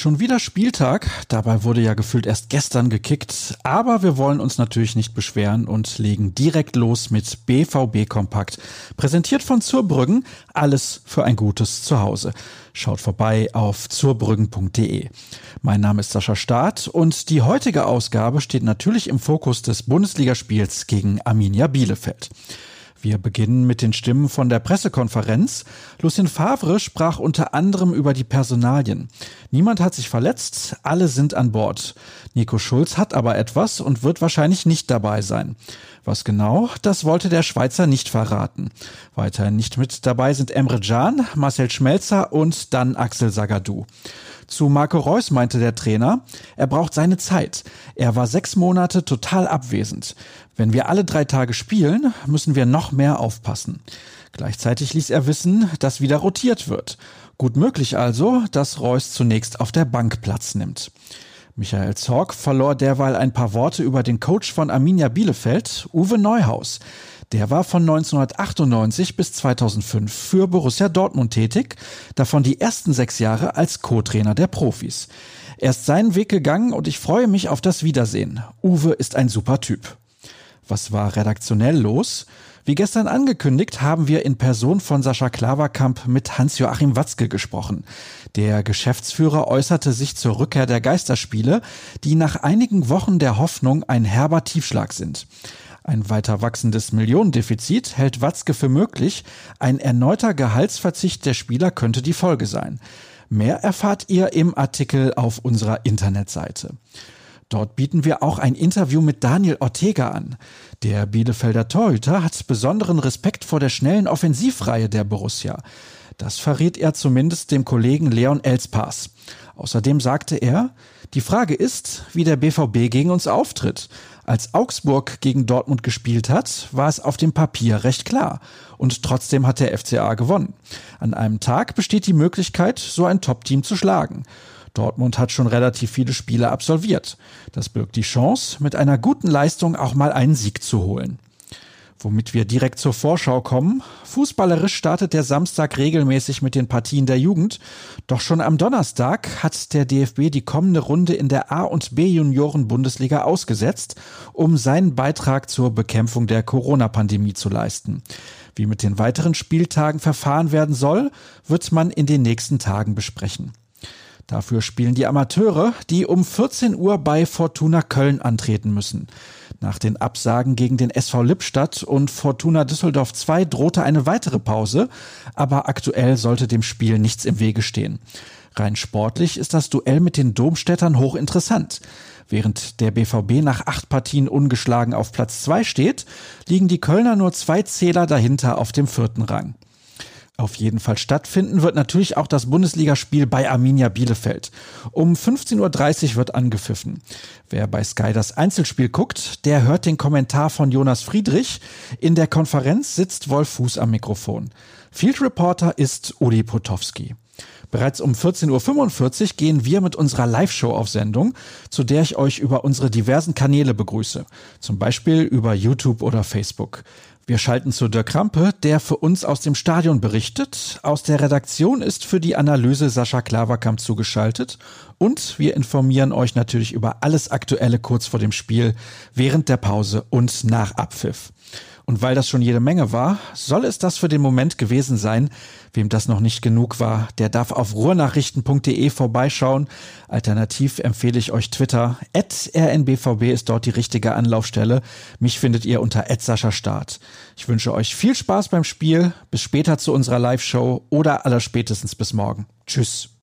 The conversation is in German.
Schon wieder Spieltag, dabei wurde ja gefühlt erst gestern gekickt, aber wir wollen uns natürlich nicht beschweren und legen direkt los mit BVB Kompakt. Präsentiert von Zurbrüggen, alles für ein gutes Zuhause. Schaut vorbei auf zurbrüggen.de. Mein Name ist Sascha Staat und die heutige Ausgabe steht natürlich im Fokus des Bundesligaspiels gegen Arminia Bielefeld. Wir beginnen mit den Stimmen von der Pressekonferenz. Lucien Favre sprach unter anderem über die Personalien. Niemand hat sich verletzt, alle sind an Bord. Nico Schulz hat aber etwas und wird wahrscheinlich nicht dabei sein. Was genau, das wollte der Schweizer nicht verraten. Weiterhin nicht mit dabei sind Emre Can, Marcel Schmelzer und dann Axel Sagadou. Zu Marco Reus meinte der Trainer, er braucht seine Zeit. Er war sechs Monate total abwesend. Wenn wir alle drei Tage spielen, müssen wir noch mehr aufpassen. Gleichzeitig ließ er wissen, dass wieder rotiert wird. Gut möglich also, dass Reus zunächst auf der Bank Platz nimmt. Michael Zorg verlor derweil ein paar Worte über den Coach von Arminia Bielefeld, Uwe Neuhaus. Der war von 1998 bis 2005 für Borussia Dortmund tätig, davon die ersten sechs Jahre als Co-Trainer der Profis. Er ist seinen Weg gegangen und ich freue mich auf das Wiedersehen. Uwe ist ein super Typ. Was war redaktionell los? Wie gestern angekündigt, haben wir in Person von Sascha Klaverkamp mit Hans-Joachim Watzke gesprochen. Der Geschäftsführer äußerte sich zur Rückkehr der Geisterspiele, die nach einigen Wochen der Hoffnung ein herber Tiefschlag sind. Ein weiter wachsendes Millionendefizit hält Watzke für möglich. Ein erneuter Gehaltsverzicht der Spieler könnte die Folge sein. Mehr erfahrt ihr im Artikel auf unserer Internetseite. Dort bieten wir auch ein Interview mit Daniel Ortega an. Der Bielefelder Torhüter hat besonderen Respekt vor der schnellen Offensivreihe der Borussia. Das verriet er zumindest dem Kollegen Leon Elspass. Außerdem sagte er, die Frage ist, wie der BVB gegen uns auftritt. Als Augsburg gegen Dortmund gespielt hat, war es auf dem Papier recht klar. Und trotzdem hat der FCA gewonnen. An einem Tag besteht die Möglichkeit, so ein Top-Team zu schlagen. Dortmund hat schon relativ viele Spiele absolviert. Das birgt die Chance, mit einer guten Leistung auch mal einen Sieg zu holen. Womit wir direkt zur Vorschau kommen. Fußballerisch startet der Samstag regelmäßig mit den Partien der Jugend. Doch schon am Donnerstag hat der DFB die kommende Runde in der A- und B-Junioren-Bundesliga ausgesetzt, um seinen Beitrag zur Bekämpfung der Corona-Pandemie zu leisten. Wie mit den weiteren Spieltagen verfahren werden soll, wird man in den nächsten Tagen besprechen. Dafür spielen die Amateure, die um 14 Uhr bei Fortuna Köln antreten müssen. Nach den Absagen gegen den SV Lippstadt und Fortuna Düsseldorf 2 drohte eine weitere Pause, aber aktuell sollte dem Spiel nichts im Wege stehen. Rein sportlich ist das Duell mit den Domstädtern hochinteressant. Während der BVB nach acht Partien ungeschlagen auf Platz zwei steht, liegen die Kölner nur zwei Zähler dahinter auf dem vierten Rang auf jeden Fall stattfinden wird natürlich auch das Bundesligaspiel bei Arminia Bielefeld. Um 15.30 Uhr wird angepfiffen. Wer bei Sky das Einzelspiel guckt, der hört den Kommentar von Jonas Friedrich. In der Konferenz sitzt Wolf Fuß am Mikrofon. Field Reporter ist Uli Potowski. Bereits um 14.45 Uhr gehen wir mit unserer Live-Show auf Sendung, zu der ich euch über unsere diversen Kanäle begrüße. Zum Beispiel über YouTube oder Facebook. Wir schalten zu Dirk Krampe, der für uns aus dem Stadion berichtet. Aus der Redaktion ist für die Analyse Sascha Klaverkamp zugeschaltet. Und wir informieren euch natürlich über alles Aktuelle kurz vor dem Spiel, während der Pause und nach Abpfiff. Und weil das schon jede Menge war, soll es das für den Moment gewesen sein. Wem das noch nicht genug war, der darf auf ruhrnachrichten.de vorbeischauen. Alternativ empfehle ich euch Twitter. rnbvb ist dort die richtige Anlaufstelle. Mich findet ihr unter Start. Ich wünsche euch viel Spaß beim Spiel. Bis später zu unserer Live-Show oder allerspätestens bis morgen. Tschüss.